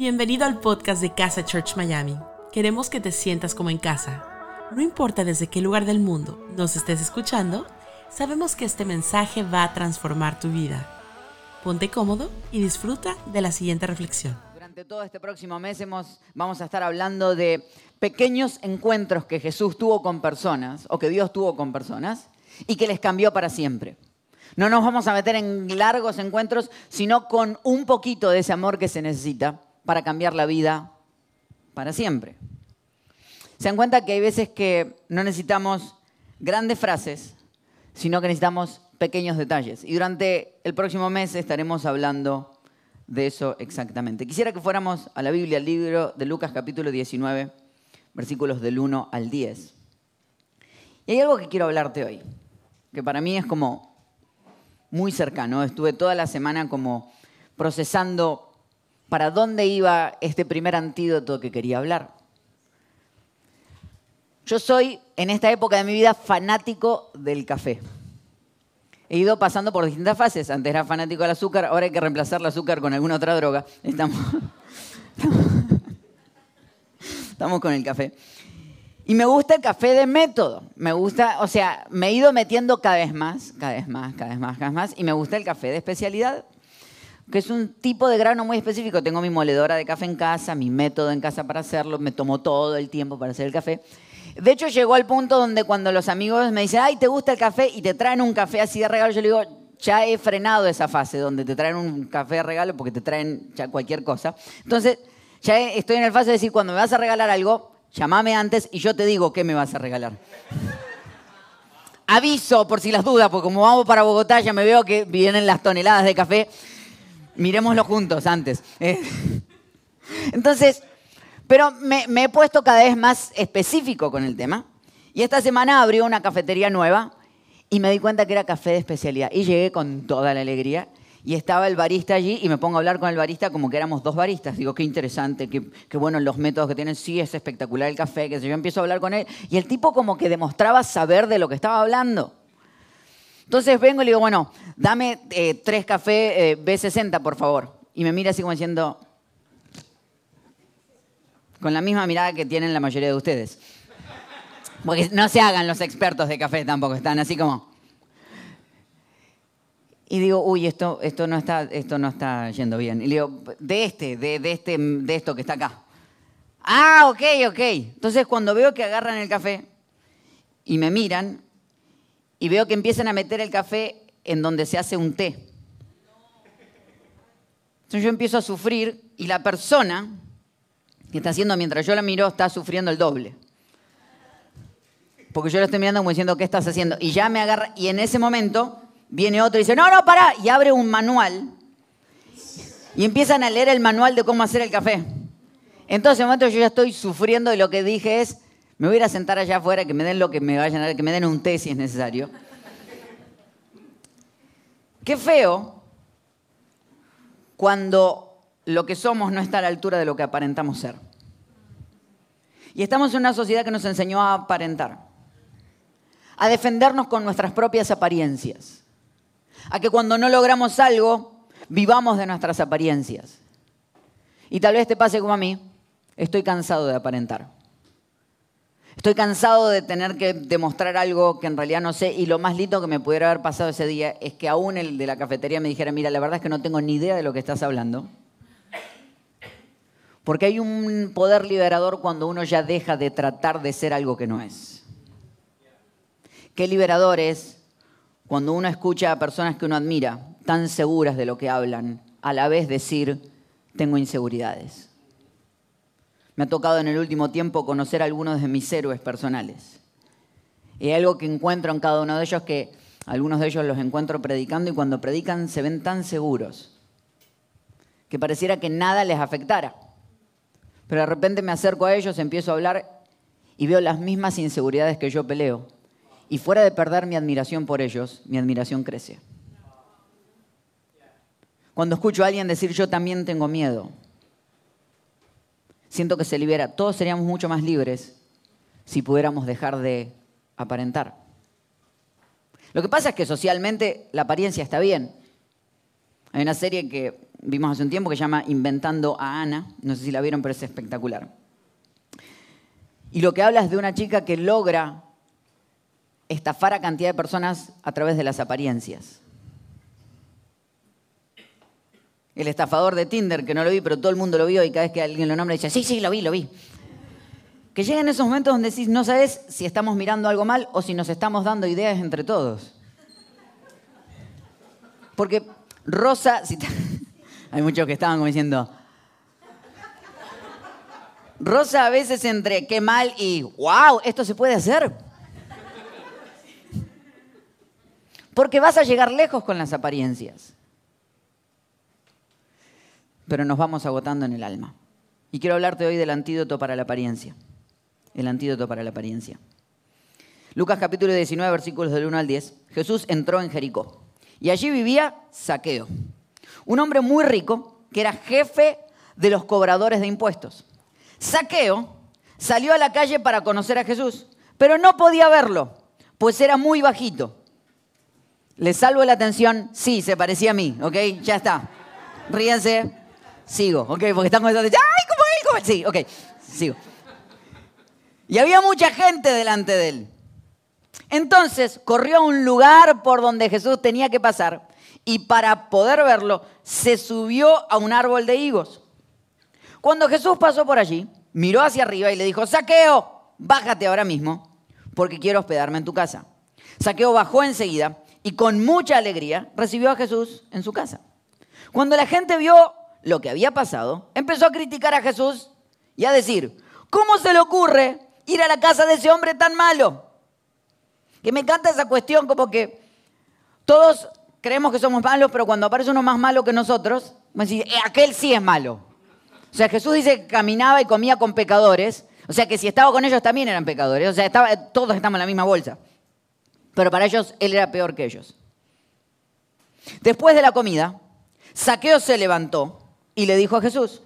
Bienvenido al podcast de Casa Church Miami. Queremos que te sientas como en casa. No importa desde qué lugar del mundo nos estés escuchando, sabemos que este mensaje va a transformar tu vida. Ponte cómodo y disfruta de la siguiente reflexión. Durante todo este próximo mes vamos a estar hablando de pequeños encuentros que Jesús tuvo con personas o que Dios tuvo con personas y que les cambió para siempre. No nos vamos a meter en largos encuentros, sino con un poquito de ese amor que se necesita para cambiar la vida para siempre. Se dan cuenta que hay veces que no necesitamos grandes frases, sino que necesitamos pequeños detalles. Y durante el próximo mes estaremos hablando de eso exactamente. Quisiera que fuéramos a la Biblia, al libro de Lucas capítulo 19, versículos del 1 al 10. Y hay algo que quiero hablarte hoy, que para mí es como muy cercano. Estuve toda la semana como procesando para dónde iba este primer antídoto que quería hablar. Yo soy, en esta época de mi vida, fanático del café. He ido pasando por distintas fases. Antes era fanático del azúcar, ahora hay que reemplazar el azúcar con alguna otra droga. Estamos, estamos con el café. Y me gusta el café de método. Me gusta, o sea, me he ido metiendo cada vez más, cada vez más, cada vez más, cada vez más. Y me gusta el café de especialidad que es un tipo de grano muy específico. Tengo mi moledora de café en casa, mi método en casa para hacerlo, me tomo todo el tiempo para hacer el café. De hecho, llegó al punto donde cuando los amigos me dicen, ay, ¿te gusta el café? Y te traen un café así de regalo, yo le digo, ya he frenado esa fase donde te traen un café de regalo porque te traen ya cualquier cosa. Entonces, ya estoy en el fase de decir, cuando me vas a regalar algo, llámame antes y yo te digo qué me vas a regalar. Aviso por si las dudas, porque como vamos para Bogotá ya me veo que vienen las toneladas de café miremoslo juntos antes. Eh, entonces, pero me, he puesto cada vez más específico con el tema. Y esta semana abrió una cafetería nueva y me di cuenta que era café de especialidad. Y llegué con toda la alegría. Y estaba el barista allí y me pongo a hablar con el barista como que éramos dos baristas. Digo, qué interesante, qué, qué bueno los métodos que tienen. Sí, es espectacular el café, que yo empiezo a hablar con él. Y el tipo como que demostraba saber de lo que estaba hablando. Entonces vengo y le digo, bueno, dame eh, tres cafés eh, B60, por favor. Y me mira así como diciendo, con la misma mirada que tienen la mayoría de ustedes. Porque no se hagan los expertos de café tampoco, están así como... Y digo, uy, esto, esto, no, está, esto no está yendo bien. Y le digo, de este, de, de, este, de esto que está acá. Ah, ok, ok. Entonces cuando veo que agarran el café y me miran, y veo que empiezan a meter el café en donde se hace un té. Entonces yo empiezo a sufrir y la persona que está haciendo mientras yo la miro está sufriendo el doble. Porque yo lo estoy mirando como diciendo, ¿qué estás haciendo? Y ya me agarra, y en ese momento viene otro y dice, no, no, para, y abre un manual. Y empiezan a leer el manual de cómo hacer el café. Entonces, en ese momento yo ya estoy sufriendo y lo que dije es, me voy a ir a sentar allá afuera, que me den lo que me vayan a dar, que me den un té si es necesario. Qué feo cuando lo que somos no está a la altura de lo que aparentamos ser. Y estamos en una sociedad que nos enseñó a aparentar, a defendernos con nuestras propias apariencias, a que cuando no logramos algo, vivamos de nuestras apariencias. Y tal vez te pase como a mí, estoy cansado de aparentar. Estoy cansado de tener que demostrar algo que en realidad no sé y lo más lindo que me pudiera haber pasado ese día es que aún el de la cafetería me dijera, mira, la verdad es que no tengo ni idea de lo que estás hablando. Porque hay un poder liberador cuando uno ya deja de tratar de ser algo que no es. Qué liberador es cuando uno escucha a personas que uno admira, tan seguras de lo que hablan, a la vez decir, tengo inseguridades. Me ha tocado en el último tiempo conocer a algunos de mis héroes personales. Y algo que encuentro en cada uno de ellos que algunos de ellos los encuentro predicando y cuando predican se ven tan seguros que pareciera que nada les afectara. Pero de repente me acerco a ellos, empiezo a hablar y veo las mismas inseguridades que yo peleo. Y fuera de perder mi admiración por ellos, mi admiración crece. Cuando escucho a alguien decir yo también tengo miedo, siento que se libera. Todos seríamos mucho más libres si pudiéramos dejar de aparentar. Lo que pasa es que socialmente la apariencia está bien. Hay una serie que vimos hace un tiempo que se llama Inventando a Ana. No sé si la vieron, pero es espectacular. Y lo que habla es de una chica que logra estafar a cantidad de personas a través de las apariencias. El estafador de Tinder, que no lo vi, pero todo el mundo lo vio y cada vez que alguien lo nombra dice, sí, sí, lo vi, lo vi. Que llegan esos momentos donde no sabes si estamos mirando algo mal o si nos estamos dando ideas entre todos. Porque Rosa, hay muchos que estaban como diciendo, Rosa a veces entre qué mal y wow, esto se puede hacer. Porque vas a llegar lejos con las apariencias. Pero nos vamos agotando en el alma. Y quiero hablarte hoy del antídoto para la apariencia. El antídoto para la apariencia. Lucas capítulo 19, versículos del 1 al 10. Jesús entró en Jericó. Y allí vivía Saqueo, un hombre muy rico que era jefe de los cobradores de impuestos. Saqueo salió a la calle para conocer a Jesús, pero no podía verlo, pues era muy bajito. ¿Le salvo la atención? Sí, se parecía a mí, ¿ok? Ya está. Ríense. Sigo, ¿ok? Porque están ¡ay, como él! Como él! Sí, ok, sigo. Y había mucha gente delante de él. Entonces corrió a un lugar por donde Jesús tenía que pasar y para poder verlo se subió a un árbol de higos. Cuando Jesús pasó por allí, miró hacia arriba y le dijo, Saqueo, bájate ahora mismo porque quiero hospedarme en tu casa. Saqueo bajó enseguida y con mucha alegría recibió a Jesús en su casa. Cuando la gente vio lo que había pasado, empezó a criticar a Jesús y a decir, ¿cómo se le ocurre ir a la casa de ese hombre tan malo? Que me encanta esa cuestión como que todos creemos que somos malos, pero cuando aparece uno más malo que nosotros, me decir, eh, aquel sí es malo. O sea, Jesús dice que caminaba y comía con pecadores, o sea que si estaba con ellos también eran pecadores, o sea, todos estamos en la misma bolsa. Pero para ellos él era peor que ellos. Después de la comida, Saqueo se levantó y le dijo a Jesús,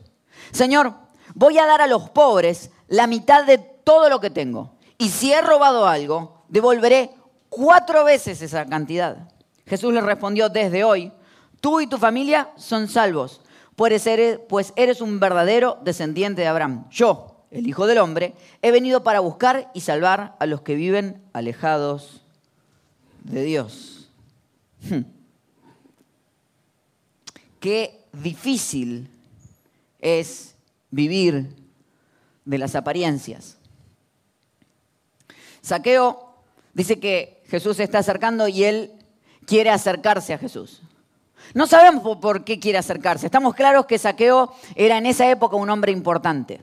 Señor, voy a dar a los pobres la mitad de todo lo que tengo. Y si he robado algo, devolveré cuatro veces esa cantidad. Jesús le respondió, desde hoy, tú y tu familia son salvos, pues eres, pues eres un verdadero descendiente de Abraham. Yo, el Hijo del Hombre, he venido para buscar y salvar a los que viven alejados de Dios. Hmm. Qué difícil es vivir de las apariencias. Saqueo dice que Jesús se está acercando y él quiere acercarse a Jesús. No sabemos por qué quiere acercarse. Estamos claros que Saqueo era en esa época un hombre importante,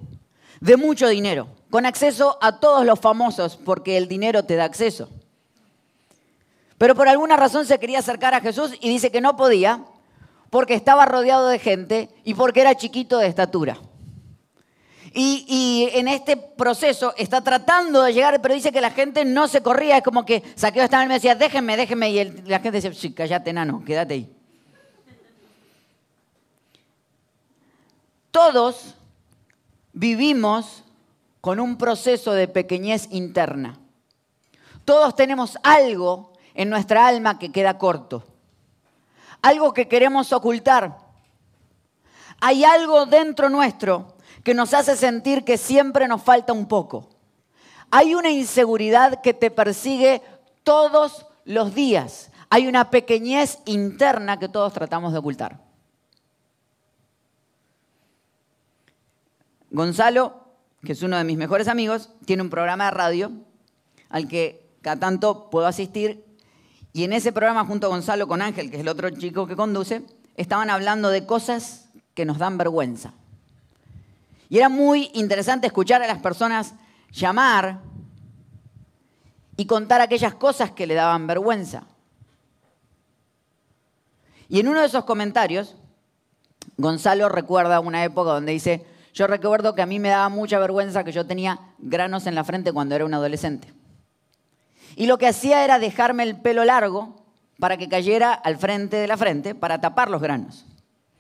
de mucho dinero, con acceso a todos los famosos, porque el dinero te da acceso. Pero por alguna razón se quería acercar a Jesús y dice que no podía porque estaba rodeado de gente y porque era chiquito de estatura. Y, en este proceso está tratando de llegar, pero dice que la gente no se corría. Es como que Saqueo estaba y me decía, déjenme, déjenme. Y la gente decía, sí, cállate, nano, quédate ahí. Todos vivimos con un proceso de pequeñez interna. Todos tenemos algo en nuestra alma que queda corto. Algo que queremos ocultar. Hay algo dentro nuestro que nos hace sentir que siempre nos falta un poco. Hay una inseguridad que te persigue todos los días. Hay una pequeñez interna que todos tratamos de ocultar. Gonzalo, que es uno de mis mejores amigos, tiene un programa de radio al que cada tanto puedo asistir. Y en ese programa, junto a Gonzalo, con Ángel, que es el otro chico que conduce, estaban hablando de cosas que nos dan vergüenza. Y era muy interesante escuchar a las personas llamar y contar aquellas cosas que le daban vergüenza. Y en uno de esos comentarios, Gonzalo recuerda una época donde dice, yo recuerdo que a mí me daba mucha vergüenza que yo tenía granos en la frente cuando era un adolescente. Y lo que hacía era dejarme el pelo largo para que cayera al frente de la frente para tapar los granos.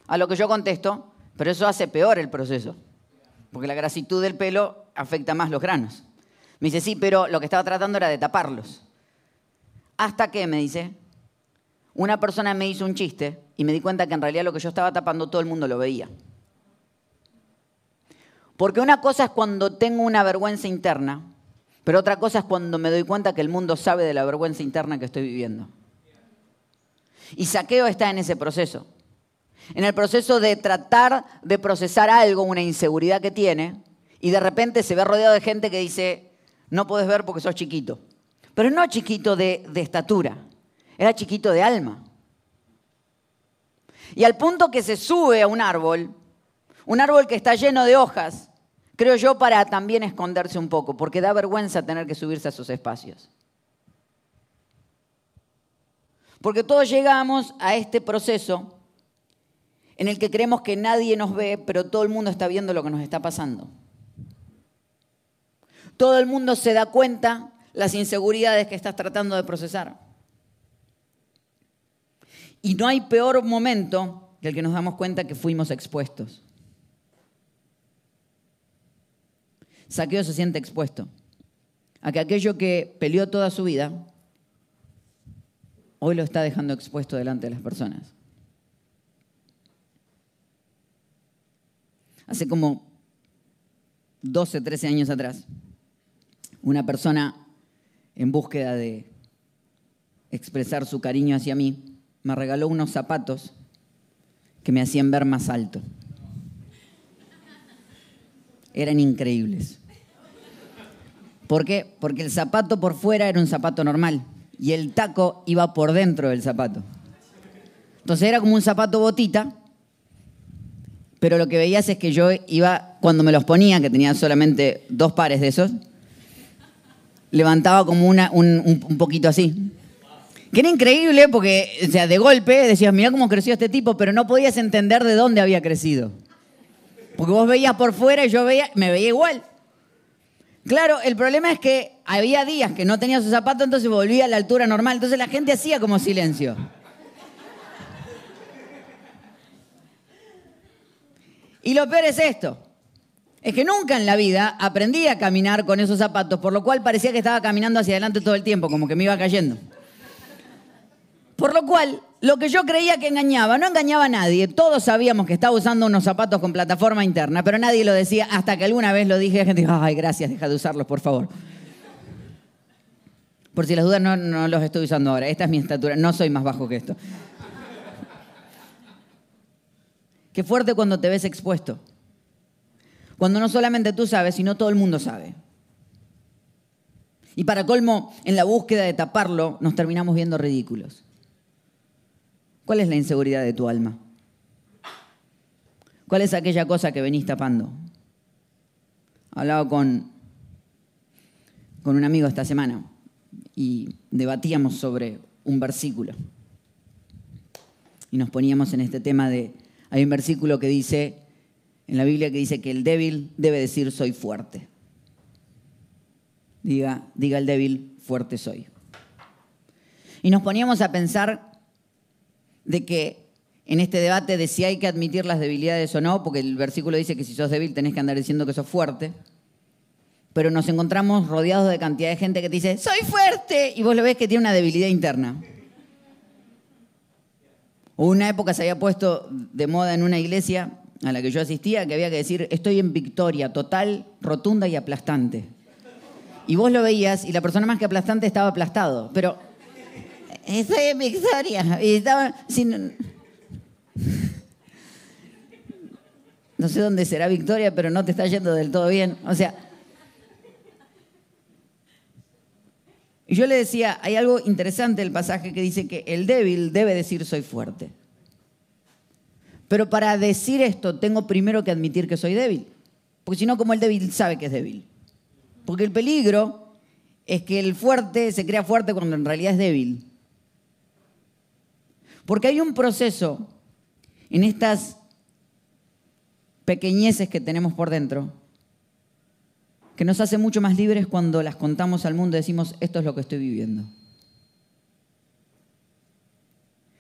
A lo que yo contesto, pero eso hace peor el proceso porque la grasitud del pelo afecta más los granos. Me dice, sí, pero lo que estaba tratando era de taparlos. Hasta que, me dice, una persona me hizo un chiste y me di cuenta que en realidad lo que yo estaba tapando todo el mundo lo veía. Porque una cosa es cuando tengo una vergüenza interna, pero otra cosa es cuando me doy cuenta que el mundo sabe de la vergüenza interna que estoy viviendo. Y saqueo está en ese proceso. En el proceso de tratar de procesar algo, una inseguridad que tiene, y de repente se ve rodeado de gente que dice, no puedes ver porque sos chiquito. Pero no chiquito de, de estatura, era chiquito de alma. Y al punto que se sube a un árbol, un árbol que está lleno de hojas, creo yo, para también esconderse un poco, porque da vergüenza tener que subirse a esos espacios. Porque todos llegamos a este proceso en el que creemos que nadie nos ve, pero todo el mundo está viendo lo que nos está pasando. Todo el mundo se da cuenta las inseguridades que estás tratando de procesar. Y no hay peor momento que el que nos damos cuenta que fuimos expuestos. Saqueo se siente expuesto a que aquello que peleó toda su vida, hoy lo está dejando expuesto delante de las personas. Hace como 12, 13 años atrás, una persona en búsqueda de expresar su cariño hacia mí, me regaló unos zapatos que me hacían ver más alto. Eran increíbles. ¿Por qué? Porque el zapato por fuera era un zapato normal y el taco iba por dentro del zapato. Entonces era como un zapato botita, pero lo que veías es que yo iba, cuando me los ponía, que tenía solamente dos pares de esos, levantaba como una, un, un poquito así. Que era increíble porque, o sea, de golpe decías, mira cómo creció este tipo, pero no podías entender de dónde había crecido. Porque vos veías por fuera y yo veía, me veía igual. Claro, el problema es que había días que no tenía su zapato, entonces volvía a la altura normal. Entonces la gente hacía como silencio. Y lo peor es esto. Es que nunca en la vida aprendí a caminar con esos zapatos, por lo cual parecía que estaba caminando hacia adelante todo el tiempo, como que me iba cayendo. Por lo cual, lo que yo creía que engañaba, no engañaba a nadie. Todos sabíamos que estaba usando unos zapatos con plataforma interna, pero nadie lo decía hasta que alguna vez lo dije y la gente dijo, ay, gracias, deja de usarlos, por favor. Por si las dudas, no, los estoy usando ahora. Esta es mi estatura, no soy más bajo que esto. Qué fuerte cuando te ves expuesto. Cuando no solamente tú sabes, sino todo el mundo sabe. Y para colmo, en la búsqueda de taparlo, nos terminamos viendo ridículos. ¿Cuál es la inseguridad de tu alma? ¿Cuál es aquella cosa que venís tapando? Hablaba con, con un amigo esta semana y debatíamos sobre un versículo. Y nos poníamos en este tema de, hay un versículo que dice, en la Biblia que dice que el débil debe decir soy fuerte. Diga, diga el débil, fuerte soy. Y nos poníamos a pensar de que en este debate de si hay que admitir las debilidades o no, porque el versículo dice que si sos débil tenés que andar diciendo que sos fuerte, pero nos encontramos rodeados de cantidad de gente que te dice, soy fuerte, y vos lo ves que tiene una debilidad interna. Una época se había puesto de moda en una iglesia a la que yo asistía que había que decir, estoy en victoria total, rotunda y aplastante. Y vos lo veías y la persona más que aplastante estaba aplastado, pero estoy en victoria. Y. No sé dónde será victoria, pero no te está yendo del todo bien. O sea... Yo le decía, hay algo interesante el pasaje que dice que el débil debe decir soy fuerte. Pero para decir esto tengo primero que admitir que soy débil. Porque si no, como el débil sabe que es débil. Porque el peligro es que el fuerte se crea fuerte cuando en realidad es débil. Porque hay un proceso en estas pequeñeces que tenemos por dentro que nos hace mucho más libres cuando las contamos al mundo y decimos, esto es lo que estoy viviendo.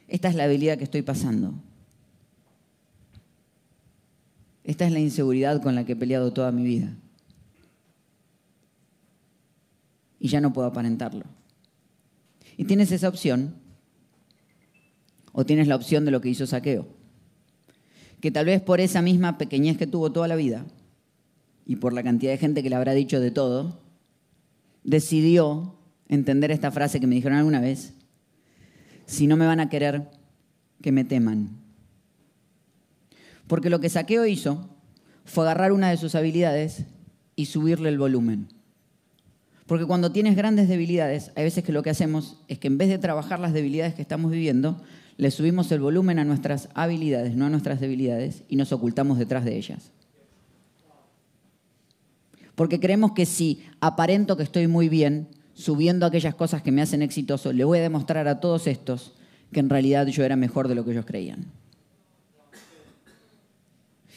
Esta es la habilidad que estoy pasando. Esta es la inseguridad con la que he peleado toda mi vida. Y ya no puedo aparentarlo. Y tienes esa opción o tienes la opción de lo que hizo Saqueo. Que tal vez por esa misma pequeñez que tuvo toda la vida y por la cantidad de gente que le habrá dicho de todo, decidió entender esta frase que me dijeron alguna vez, si no me van a querer, que me teman. Porque lo que Saqueo hizo fue agarrar una de sus habilidades y subirle el volumen. Porque cuando tienes grandes debilidades, hay veces que lo que hacemos es que en vez de trabajar las debilidades que estamos viviendo, le subimos el volumen a nuestras habilidades, no a nuestras debilidades, y nos ocultamos detrás de ellas. Porque creemos que si aparento que estoy muy bien, subiendo aquellas cosas que me hacen exitoso, le voy a demostrar a todos estos que en realidad yo era mejor de lo que ellos creían.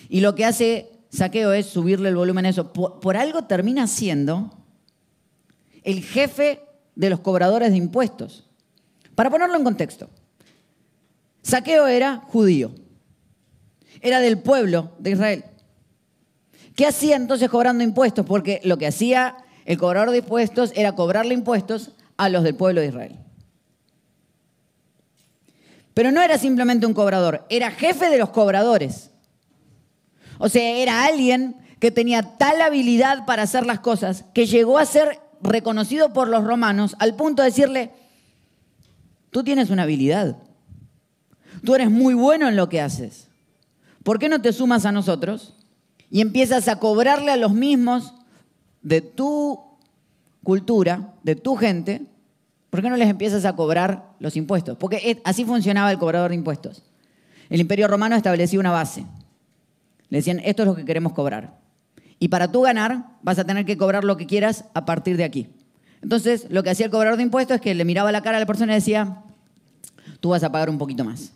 Y lo que hace Saqueo es subirle el volumen a eso. Por, algo termina siendo el jefe de los cobradores de impuestos. Para ponerlo en contexto, Saqueo era judío, era del pueblo de Israel. ¿Qué hacía entonces cobrando impuestos? Porque lo que hacía el cobrador de impuestos era cobrarle impuestos a los del pueblo de Israel. Pero no era simplemente un cobrador, era jefe de los cobradores. O sea, era alguien que tenía tal habilidad para hacer las cosas que llegó a ser reconocido por los romanos al punto de decirle, tú tienes una habilidad, tú eres muy bueno en lo que haces, ¿por qué no te sumas a nosotros y empiezas a cobrarle a los mismos de tu cultura, de tu gente, ¿por qué no les empiezas a cobrar los impuestos? Porque así funcionaba el cobrador de impuestos. El imperio romano establecía una base. Le decían, esto es lo que queremos cobrar. Y para tú ganar, vas a tener que cobrar lo que quieras a partir de aquí. Entonces, lo que hacía el cobrador de impuestos es que le miraba la cara a la persona y decía, tú vas a pagar un poquito más.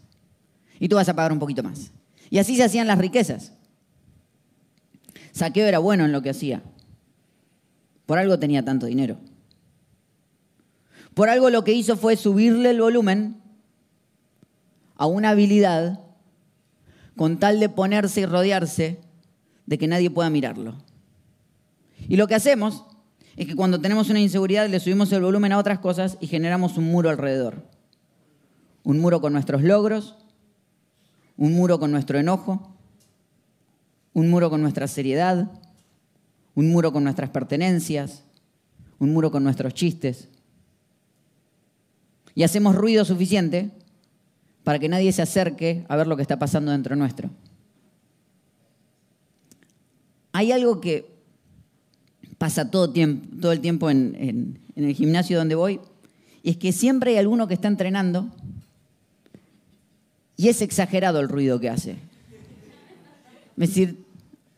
Y tú vas a pagar un poquito más. Y así se hacían las riquezas. Saqueo era bueno en lo que hacía. Por algo tenía tanto dinero. Por algo lo que hizo fue subirle el volumen a una habilidad con tal de ponerse y rodearse de que nadie pueda mirarlo. Y lo que hacemos es que cuando tenemos una inseguridad le subimos el volumen a otras cosas y generamos un muro alrededor. Un muro con nuestros logros, un muro con nuestro enojo, un muro con nuestra seriedad, un muro con nuestras pertenencias, un muro con nuestros chistes. Y hacemos ruido suficiente para que nadie se acerque a ver lo que está pasando dentro nuestro. Hay algo que pasa todo, el tiempo en, en el gimnasio donde voy, y es que siempre hay alguno que está entrenando y es exagerado el ruido que hace. Es decir,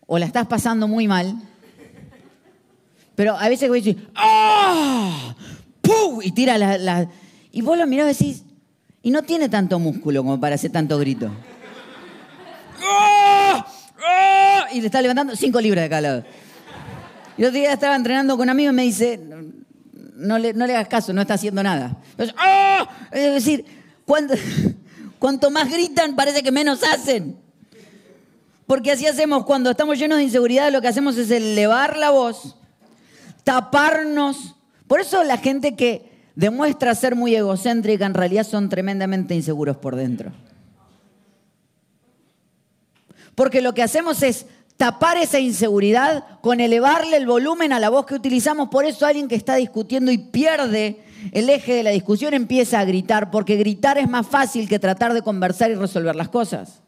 o la estás pasando muy mal, pero a veces voy a decir, ¡ah! ¡Pum! Y tira la, Y vos lo mirás y decís, y no tiene tanto músculo como para hacer tanto grito. ¡Ah! ¡Ah! Y le está levantando cinco libras de cada. Y otro día estaba entrenando con un amigo y me dice, no le, hagas caso, no está haciendo nada. ¡ah! Es decir, cuando, cuanto más gritan parece que menos hacen. Porque así hacemos, cuando estamos llenos de inseguridad, lo que hacemos es elevar la voz taparnos. Por eso la gente que demuestra ser muy egocéntrica en realidad son tremendamente inseguros por dentro. Porque lo que hacemos es tapar esa inseguridad con elevarle el volumen a la voz que utilizamos. Por eso alguien que está discutiendo y pierde el eje de la discusión empieza a gritar, porque gritar es más fácil que tratar de conversar y resolver las cosas.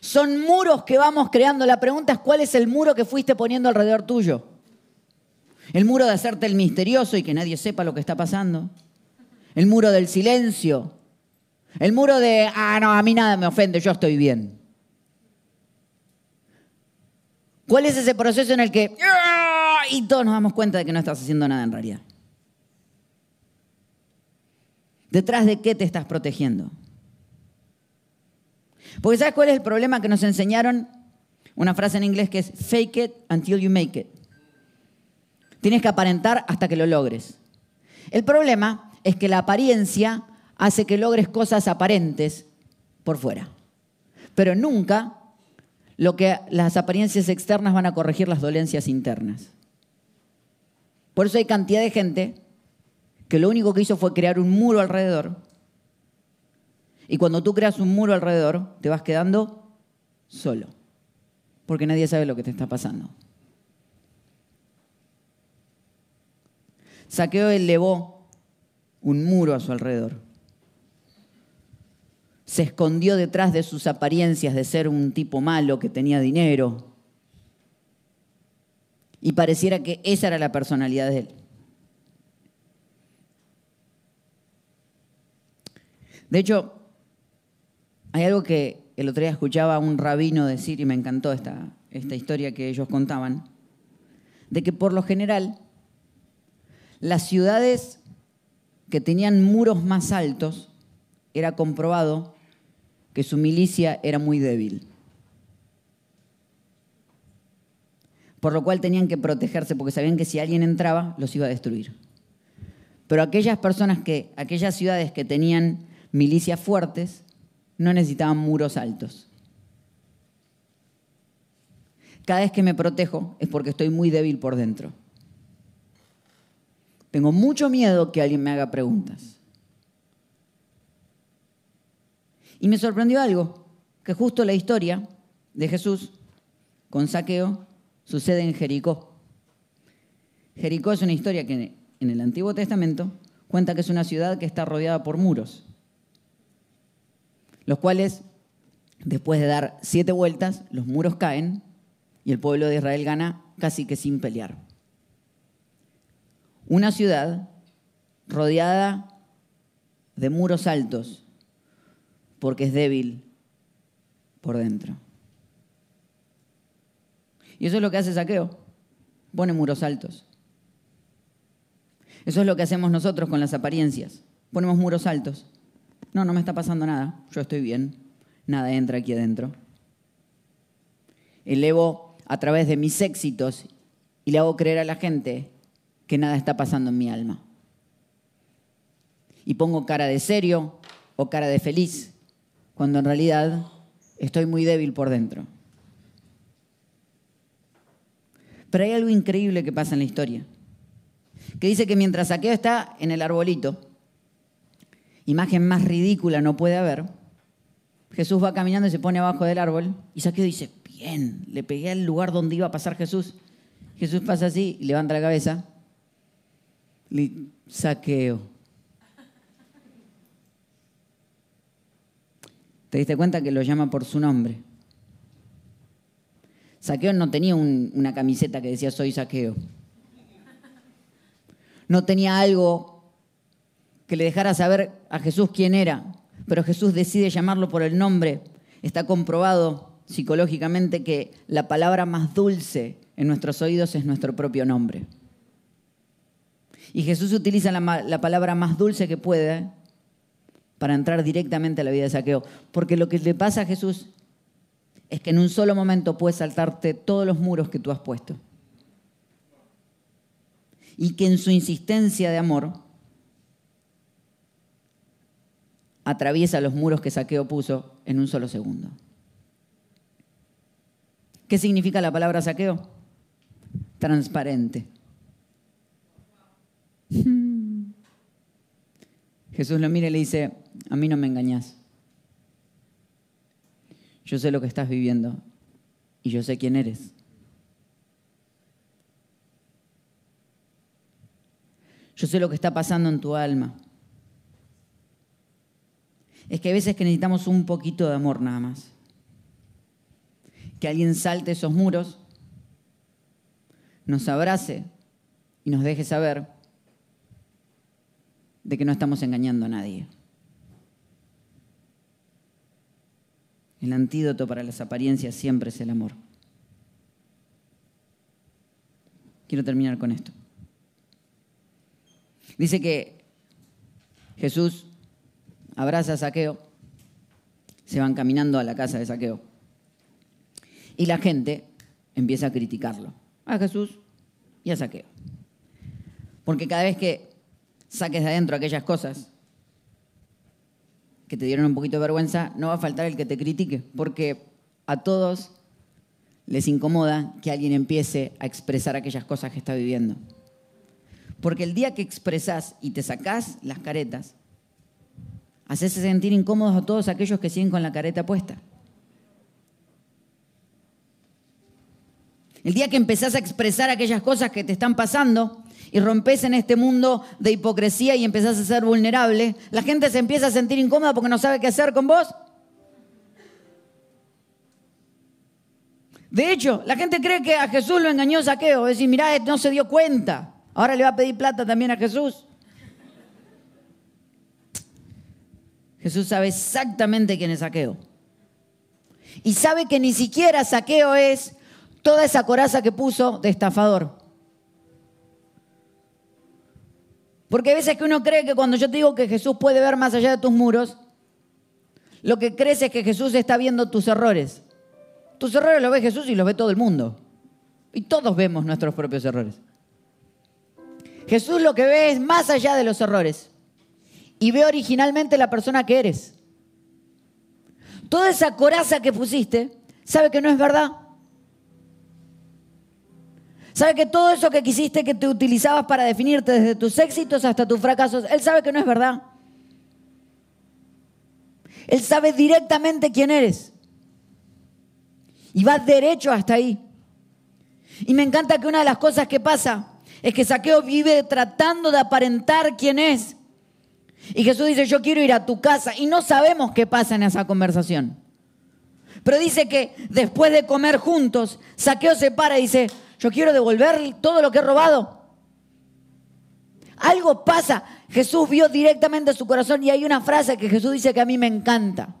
Son muros que vamos creando. La pregunta es cuál es el muro que fuiste poniendo alrededor tuyo. El muro de hacerte el misterioso y que nadie sepa lo que está pasando. El muro del silencio. El muro de, ah, no, a mí nada me ofende, yo estoy bien. ¿Cuál es ese proceso en el que, ¡ah! y todos nos damos cuenta de que no estás haciendo nada en realidad? ¿Detrás de qué te estás protegiendo? Porque ¿sabes cuál es el problema que nos enseñaron? Una frase en inglés que es fake it until you make it. Tienes que aparentar hasta que lo logres. El problema es que la apariencia hace que logres cosas aparentes por fuera. Pero nunca lo que las apariencias externas van a corregir las dolencias internas. Por eso hay cantidad de gente que lo único que hizo fue crear un muro alrededor Y cuando tú creas un muro alrededor, te vas quedando solo, porque nadie sabe lo que te está pasando. Saqueo elevó un muro a su alrededor. Se escondió detrás de sus apariencias de ser un tipo malo que tenía dinero. Y pareciera que esa era la personalidad de él. De hecho, hay algo que el otro día escuchaba a un rabino decir y me encantó esta, esta historia que ellos contaban, de que por lo general las ciudades que tenían muros más altos era comprobado que su milicia era muy débil. Por lo cual tenían que protegerse porque sabían que si alguien entraba los iba a destruir. Pero aquellas personas que, aquellas ciudades que tenían milicias fuertes, no necesitaban muros altos. Cada vez que me protejo es porque estoy muy débil por dentro. Tengo mucho miedo que alguien me haga preguntas. Y me sorprendió algo, que justo la historia de Jesús con saqueo sucede en Jericó. Jericó es una historia que en el Antiguo Testamento cuenta que es una ciudad que está rodeada por muros, los cuales, después de dar siete vueltas, los muros caen y el pueblo de Israel gana casi que sin pelear una ciudad rodeada de muros altos porque es débil por dentro. Y eso es lo que hace Saqueo, pone muros altos. Eso es lo que hacemos nosotros con las apariencias, ponemos muros altos. No, no me está pasando nada, yo estoy bien, nada entra aquí adentro. Elevo a través de mis éxitos y le hago creer a la gente que nada está pasando en mi alma. Y pongo cara de serio o cara de feliz, cuando en realidad estoy muy débil por dentro. Pero hay algo increíble que pasa en la historia, que dice que mientras Saqueo está en el arbolito, imagen más ridícula no puede haber, Jesús va caminando y se pone abajo del árbol y Saqueo dice, bien, le pegué al lugar donde iba a pasar Jesús. Jesús pasa así, levanta la cabeza saqueo. ¿Te diste cuenta que lo llama por su nombre? Saqueo no tenía una camiseta que decía soy saqueo. No tenía algo que le dejara saber a Jesús quién era, pero Jesús decide llamarlo por el nombre. Está comprobado psicológicamente que la palabra más dulce en nuestros oídos es nuestro propio nombre. Y Jesús utiliza la, palabra más dulce que puede para entrar directamente a la vida de saqueo. Porque lo que le pasa a Jesús es que en un solo momento puede saltarte todos los muros que tú has puesto. Y que en su insistencia de amor atraviesa los muros que saqueo puso en un solo segundo. ¿Qué significa la palabra saqueo? Transparente. Jesús lo mira y le dice, a mí no me engañas. Yo sé lo que estás viviendo y yo sé quién eres. Yo sé lo que está pasando en tu alma. Es que hay veces que necesitamos un poquito de amor nada más. Que alguien salte esos muros, nos abrace y nos deje saber de que no estamos engañando a nadie. El antídoto para las apariencias siempre es el amor. Quiero terminar con esto. Dice que Jesús abraza a Saqueo, se van caminando a la casa de Saqueo. Y la gente empieza a criticarlo, a Jesús y a Saqueo. Porque cada vez que saques de adentro aquellas cosas que te dieron un poquito de vergüenza, no va a faltar el que te critique, porque a todos les incomoda que alguien empiece a expresar aquellas cosas que está viviendo. Porque el día que expresas y te sacás las caretas, Haces sentir incómodos a todos aquellos que siguen con la careta puesta. El día que empezás a expresar aquellas cosas que te están pasando y rompes en este mundo de hipocresía y empezás a ser vulnerable, la gente se empieza a sentir incómoda porque no sabe qué hacer con vos. De hecho, la gente cree que a Jesús lo engañó Saqueo. Es decir, mirá, no se dio cuenta. Ahora le va a pedir plata también a Jesús. Jesús sabe exactamente quién es Saqueo. Y sabe que ni siquiera Saqueo es toda esa coraza que puso de estafador. Porque hay veces que uno cree que cuando yo te digo que Jesús puede ver más allá de tus muros, lo que crees es que Jesús está viendo tus errores. Tus errores los ve Jesús y los ve todo el mundo. Y todos vemos nuestros propios errores. Jesús lo que ve es más allá de los errores. Y ve originalmente la persona que eres. Toda esa coraza que pusiste, sabe que no es verdad. Sabe que todo eso que quisiste, que te utilizabas para definirte desde tus éxitos hasta tus fracasos, Él sabe que no es verdad. Él sabe directamente quién eres. Y va derecho hasta ahí. Y me encanta que una de las cosas que pasa es que Saqueo vive tratando de aparentar quién es. Y Jesús dice, yo quiero ir a tu casa. Y no sabemos qué pasa en esa conversación. Pero dice que después de comer juntos, Saqueo se para y dice, yo quiero devolver todo lo que he robado. Algo pasa. Jesús vio directamente su corazón y hay una frase que Jesús dice que a mí me encanta.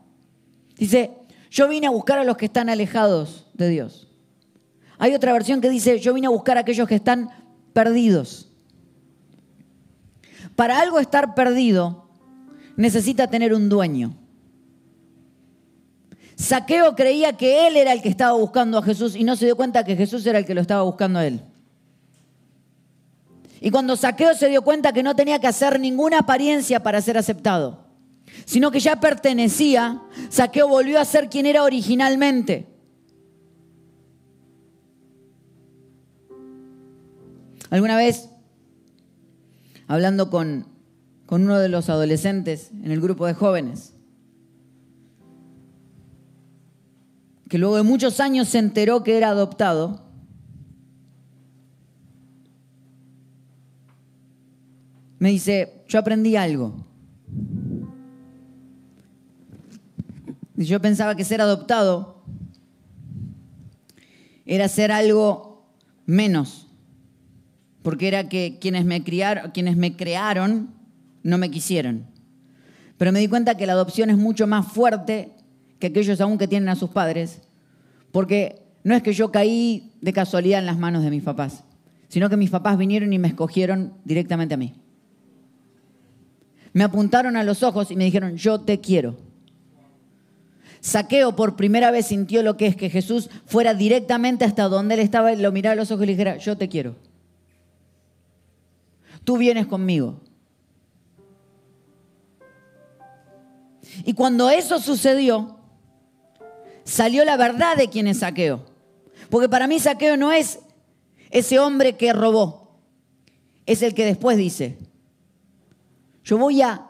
Dice, yo vine a buscar a los que están alejados de Dios. Hay otra versión que dice, yo vine a buscar a aquellos que están perdidos. Para algo estar perdido necesita tener un dueño. Saqueo creía que él era el que estaba buscando a Jesús y no se dio cuenta que Jesús era el que lo estaba buscando a él. Y cuando Saqueo se dio cuenta que no tenía que hacer ninguna apariencia para ser aceptado, sino que ya pertenecía, Saqueo volvió a ser quien era originalmente. Alguna vez, hablando con, con uno de los adolescentes en el grupo de jóvenes, que luego de muchos años se enteró que era adoptado, me dice, yo aprendí algo. Y yo pensaba que ser adoptado era ser algo menos, porque era que quienes me criaron, quienes me crearon no me quisieron. Pero me di cuenta que la adopción es mucho más fuerte que aquellos aún que tienen a sus padres, porque no es que yo caí de casualidad en las manos de mis papás, sino que mis papás vinieron y me escogieron directamente a mí. Me apuntaron a los ojos y me dijeron, yo te quiero. Saqueo por primera vez sintió lo que es que Jesús fuera directamente hasta donde él estaba, lo mirara a los ojos y le dijera, yo te quiero. Tú vienes conmigo. Y cuando eso sucedió, salió la verdad de quién es Saqueo. Porque para mí Saqueo no es ese hombre que robó, es el que después dice, yo voy a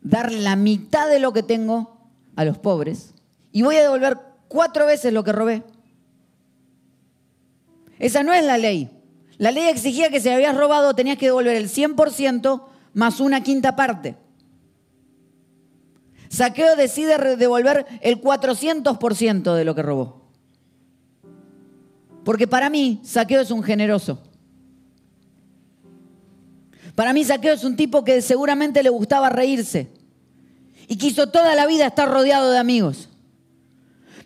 dar la mitad de lo que tengo a los pobres y voy a devolver cuatro veces lo que robé. Esa no es la ley. La ley exigía que si habías robado tenías que devolver el 100% más una quinta parte. Saqueo decide devolver el 400% de lo que robó. Porque para mí, Saqueo es un generoso. Para mí, Saqueo es un tipo que seguramente le gustaba reírse y quiso toda la vida estar rodeado de amigos.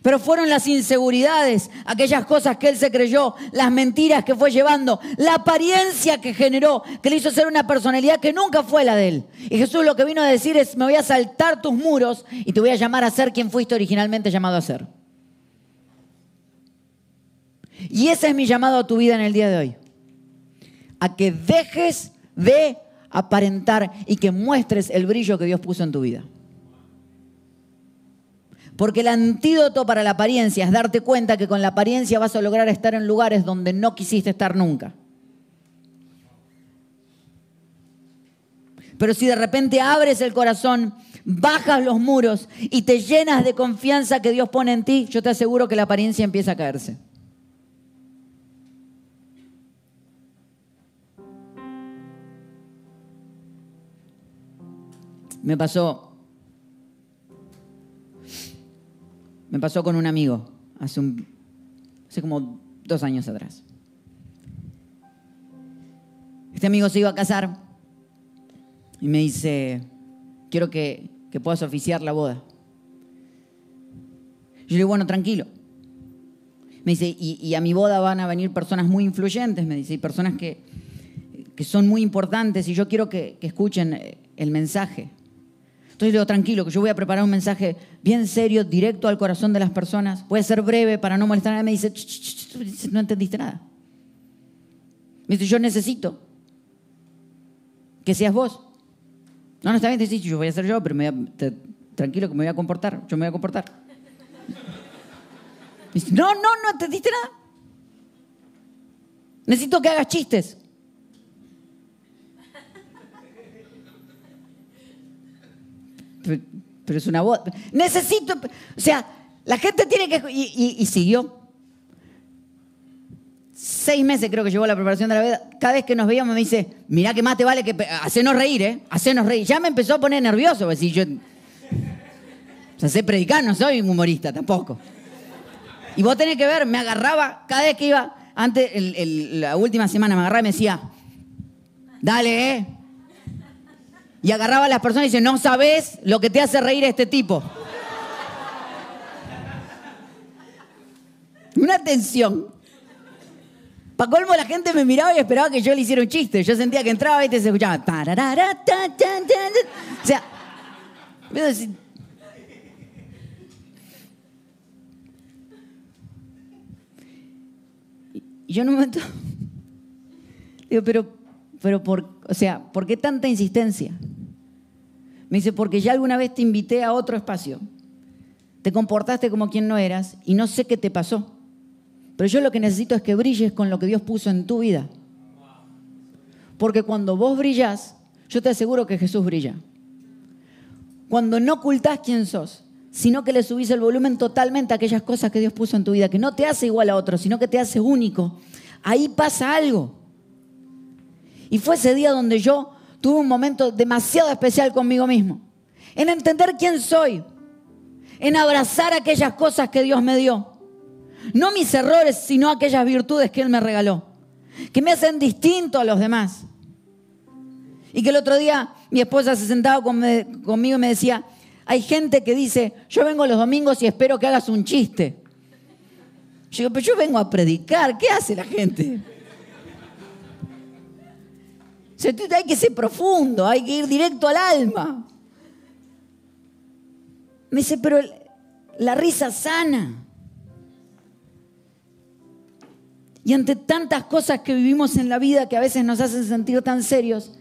Pero fueron las inseguridades, aquellas cosas que él se creyó, las mentiras que fue llevando, la apariencia que generó, que le hizo ser una personalidad que nunca fue la de él. Y Jesús lo que vino a decir es, me voy a saltar tus muros y te voy a llamar a ser quien fuiste originalmente llamado a ser. Y ese es mi llamado a tu vida en el día de hoy. A que dejes de aparentar y que muestres el brillo que Dios puso en tu vida. Porque el antídoto para la apariencia es darte cuenta que con la apariencia vas a lograr estar en lugares donde no quisiste estar nunca. Pero si de repente abres el corazón bajas los muros y te llenas de confianza que Dios pone en ti, yo te aseguro que la apariencia empieza a caerse. Me pasó. Me pasó con un amigo hace, un, hace como dos años atrás. Este amigo se iba a casar y me dice, quiero que, que puedas oficiar la boda. Yo le digo, bueno, tranquilo. Me dice, y, y, a mi boda van a venir personas muy influyentes, me dice, y personas que, que son muy importantes, y yo quiero que, que escuchen el mensaje. Entonces digo, tranquilo, que yo voy a preparar un mensaje bien serio, directo al corazón de las personas. Puede ser breve para no molestar a nadie. Me dice, no entendiste nada. Me dice, yo necesito que seas vos. No, no está bien, decís, yo voy a ser yo, pero me voy a, te, tranquilo que me voy a comportar. Yo me voy a comportar. Me dice, no, no, no entendiste nada. Necesito que hagas chistes. Pero, es una voz. Necesito. O sea, la gente tiene que. Y, siguió. Seis meses creo que llevó la preparación de la veda. Cada vez que nos veíamos me dice: Mirá que más te vale que. Hacenos reír, ¿eh? Hacenos reír. Ya me empezó a poner nervioso. Decir, yo. O sea, sé predicar, no soy un humorista tampoco. Y vos tenés que ver, me agarraba cada vez que iba. Antes, la última semana me agarraba y me decía: Dale, ¿eh? Y agarraba a las personas y dice, no sabes lo que te hace reír este tipo. Una tensión. Para colmo la gente me miraba y esperaba que yo le hiciera un chiste. Yo sentía que entraba y te escuchaba. O sea, y yo en un momento digo, pero pero por, o sea, ¿por qué tanta insistencia? Me dice, porque ya alguna vez te invité a otro espacio. Te comportaste como quien no eras y no sé qué te pasó. Pero yo lo que necesito es que brilles con lo que Dios puso en tu vida. Porque cuando vos brillás, yo te aseguro que Jesús brilla. Cuando no ocultás quién sos, sino que le subís el volumen totalmente a aquellas cosas que Dios puso en tu vida, que no te hace igual a otros, sino que te hace único, ahí pasa algo. Y fue ese día donde yo tuve un momento demasiado especial conmigo mismo. En entender quién soy. En abrazar aquellas cosas que Dios me dio. No mis errores, sino aquellas virtudes que Él me regaló. Que me hacen distinto a los demás. Y que el otro día mi esposa se sentaba conmigo y me decía, hay gente que dice, yo vengo los domingos y espero que hagas un chiste. Yo digo, pero yo vengo a predicar, ¿qué hace la gente? Hay que ser profundo, hay que ir directo al alma. Me dice, pero la risa sana. Y ante tantas cosas que vivimos en la vida que a veces nos hacen sentir tan serios,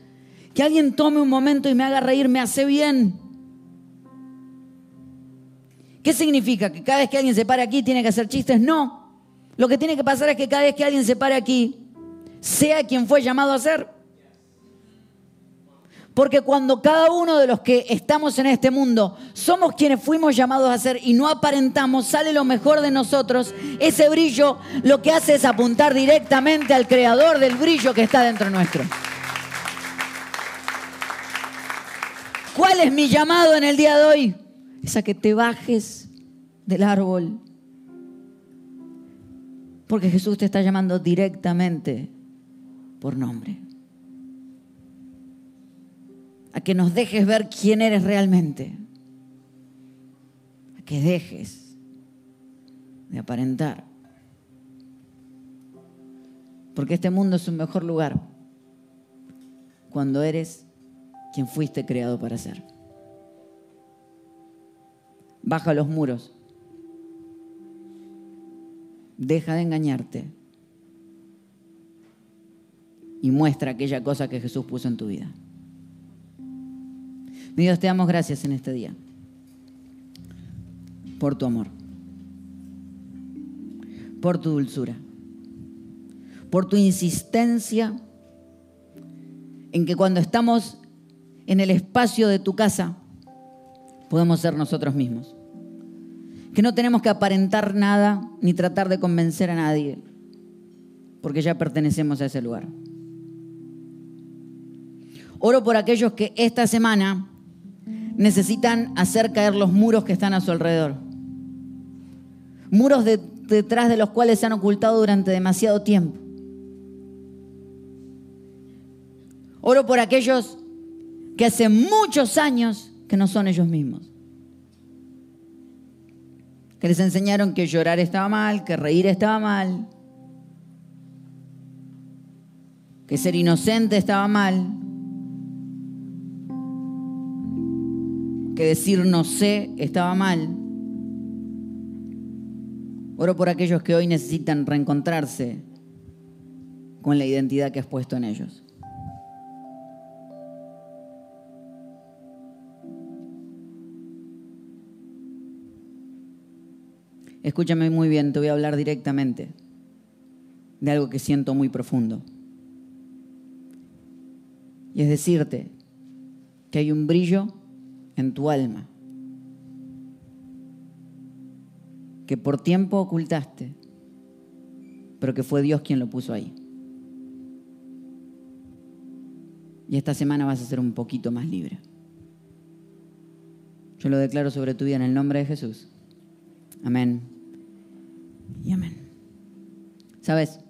que alguien tome un momento y me haga reír me hace bien. ¿Qué significa? ¿Que cada vez que alguien se para aquí tiene que hacer chistes? No. Lo que tiene que pasar es que cada vez que alguien se para aquí, sea quien fue llamado a ser. Porque cuando cada uno de los que estamos en este mundo somos quienes fuimos llamados a ser y no aparentamos, sale lo mejor de nosotros, ese brillo lo que hace es apuntar directamente al creador del brillo que está dentro nuestro. ¿Cuál es mi llamado en el día de hoy? Es a que te bajes del árbol. Porque Jesús te está llamando directamente por nombre a que nos dejes ver quién eres realmente, a que dejes de aparentar. Porque este mundo es un mejor lugar cuando eres quien fuiste creado para ser. Baja los muros. Deja de engañarte. Y muestra aquella cosa que Jesús puso en tu vida. Dios, te damos gracias en este día por tu amor, por tu dulzura, por tu insistencia en que cuando estamos en el espacio de tu casa, podemos ser nosotros mismos. Que no tenemos que aparentar nada ni tratar de convencer a nadie, porque ya pertenecemos a ese lugar. Oro por aquellos que esta semana necesitan hacer caer los muros que están a su alrededor. Muros detrás de los cuales se han ocultado durante demasiado tiempo. Oro por aquellos que hace muchos años que no son ellos mismos. Que les enseñaron que llorar estaba mal, que reír estaba mal, que ser inocente estaba mal, que decir no sé estaba mal. Oro por aquellos que hoy necesitan reencontrarse con la identidad que has puesto en ellos. Escúchame muy bien, te voy a hablar directamente de algo que siento muy profundo. Y es decirte que hay un brillo en tu alma que por tiempo ocultaste, pero que fue Dios quien lo puso ahí. Y esta semana vas a ser un poquito más libre. Yo lo declaro sobre tu vida en el nombre de Jesús. Amén. Y amén. ¿Sabes?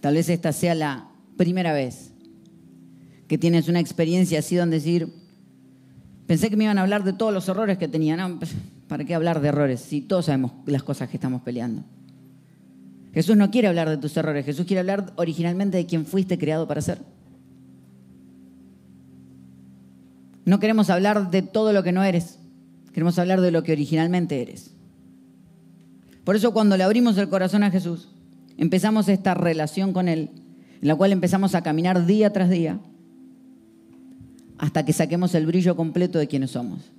Tal vez esta sea la primera vez que tienes una experiencia así donde decir, pensé que me iban a hablar de todos los errores que tenía. No, ¿para qué hablar de errores si todos sabemos las cosas que estamos peleando? Jesús no quiere hablar de tus errores, Jesús quiere hablar originalmente de quién fuiste creado para ser. No queremos hablar de todo lo que no eres, queremos hablar de lo que originalmente eres. Por eso cuando le abrimos el corazón a Jesús, empezamos esta relación con Él, en la cual empezamos a caminar día tras día, hasta que saquemos el brillo completo de quienes somos.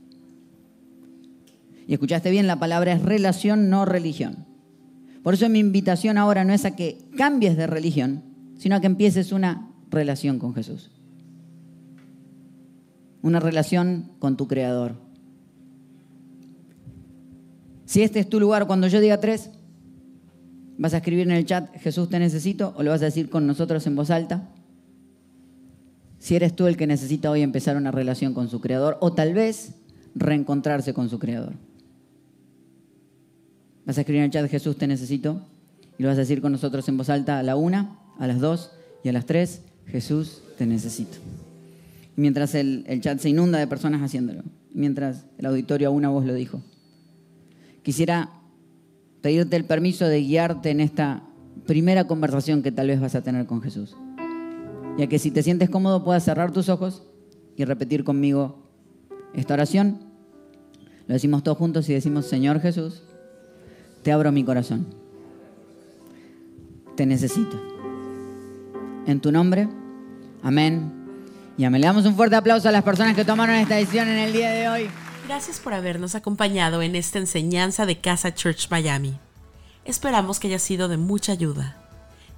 Y escuchaste bien, la palabra es relación, no religión. Por eso mi invitación ahora no es a que cambies de religión, sino a que empieces una relación con Jesús. Una relación con tu Creador si este es tu lugar, cuando yo diga tres, vas a escribir en el chat, Jesús te necesito, o lo vas a decir con nosotros en voz alta. Si eres tú el que necesita hoy empezar una relación con su Creador, o tal vez reencontrarse con su Creador. Vas a escribir en el chat, Jesús te necesito, y lo vas a decir con nosotros en voz alta a la una, a las dos y a las tres, Jesús te necesito. mientras el, el chat se inunda de personas haciéndolo, mientras el auditorio a una voz lo dijo quisiera pedirte el permiso de guiarte en esta primera conversación que tal vez vas a tener con Jesús. Ya que si te sientes cómodo puedas cerrar tus ojos y repetir conmigo esta oración. Lo decimos todos juntos y decimos, Señor Jesús, te abro mi corazón. Te necesito. En tu nombre, amén. Y amén. Le damos un fuerte aplauso a las personas que tomaron esta decisión en el día de hoy. Gracias por habernos acompañado en esta enseñanza de Casa Church Miami. Esperamos que haya sido de mucha ayuda.